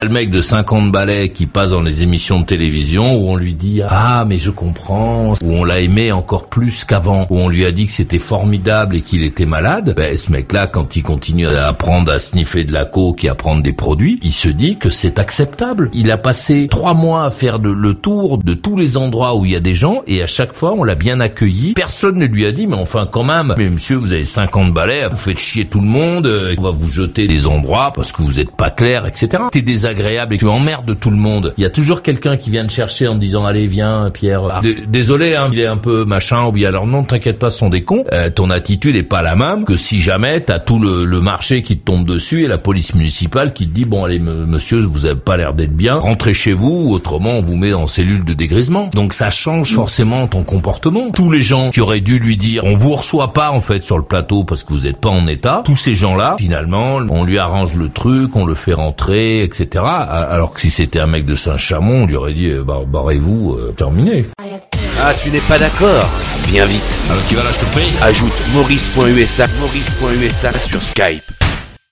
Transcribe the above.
Le mec de 50 balais qui passe dans les émissions de télévision où on lui dit ah mais je comprends où on l'a aimé encore plus qu'avant où on lui a dit que c'était formidable et qu'il était malade. Ben ce mec là quand il continue à apprendre à sniffer de la coke et à prendre des produits il se dit que c'est acceptable. Il a passé trois mois à faire le tour de tous les endroits où il y a des gens et à chaque fois on l'a bien accueilli. Personne ne lui a dit mais enfin quand même mais monsieur vous avez 50 balais vous faites chier tout le monde on va vous jeter des endroits parce que vous êtes pas clair etc agréable et tu emmerdes tout le monde. Il y a toujours quelqu'un qui vient te chercher en disant allez viens Pierre. Ah. Désolé hein, il est un peu machin ou bien alors non t'inquiète pas ce sont des cons. Euh, ton attitude est pas la même que si jamais t'as tout le, le, marché qui te tombe dessus et la police municipale qui te dit bon allez monsieur vous avez pas l'air d'être bien rentrez chez vous ou autrement on vous met en cellule de dégrisement. Donc ça change forcément ton comportement. Tous les gens qui auraient dû lui dire on vous reçoit pas en fait sur le plateau parce que vous êtes pas en état. Tous ces gens là finalement on lui arrange le truc on le fait rentrer etc. Alors que si c'était un mec de Saint-Chamond, on lui aurait dit, bah, barrez-vous, euh, terminé. Ah, tu n'es pas d'accord Viens vite. Alors tu vas là, je te prie. Ajoute maurice.usa, maurice.usa sur Skype.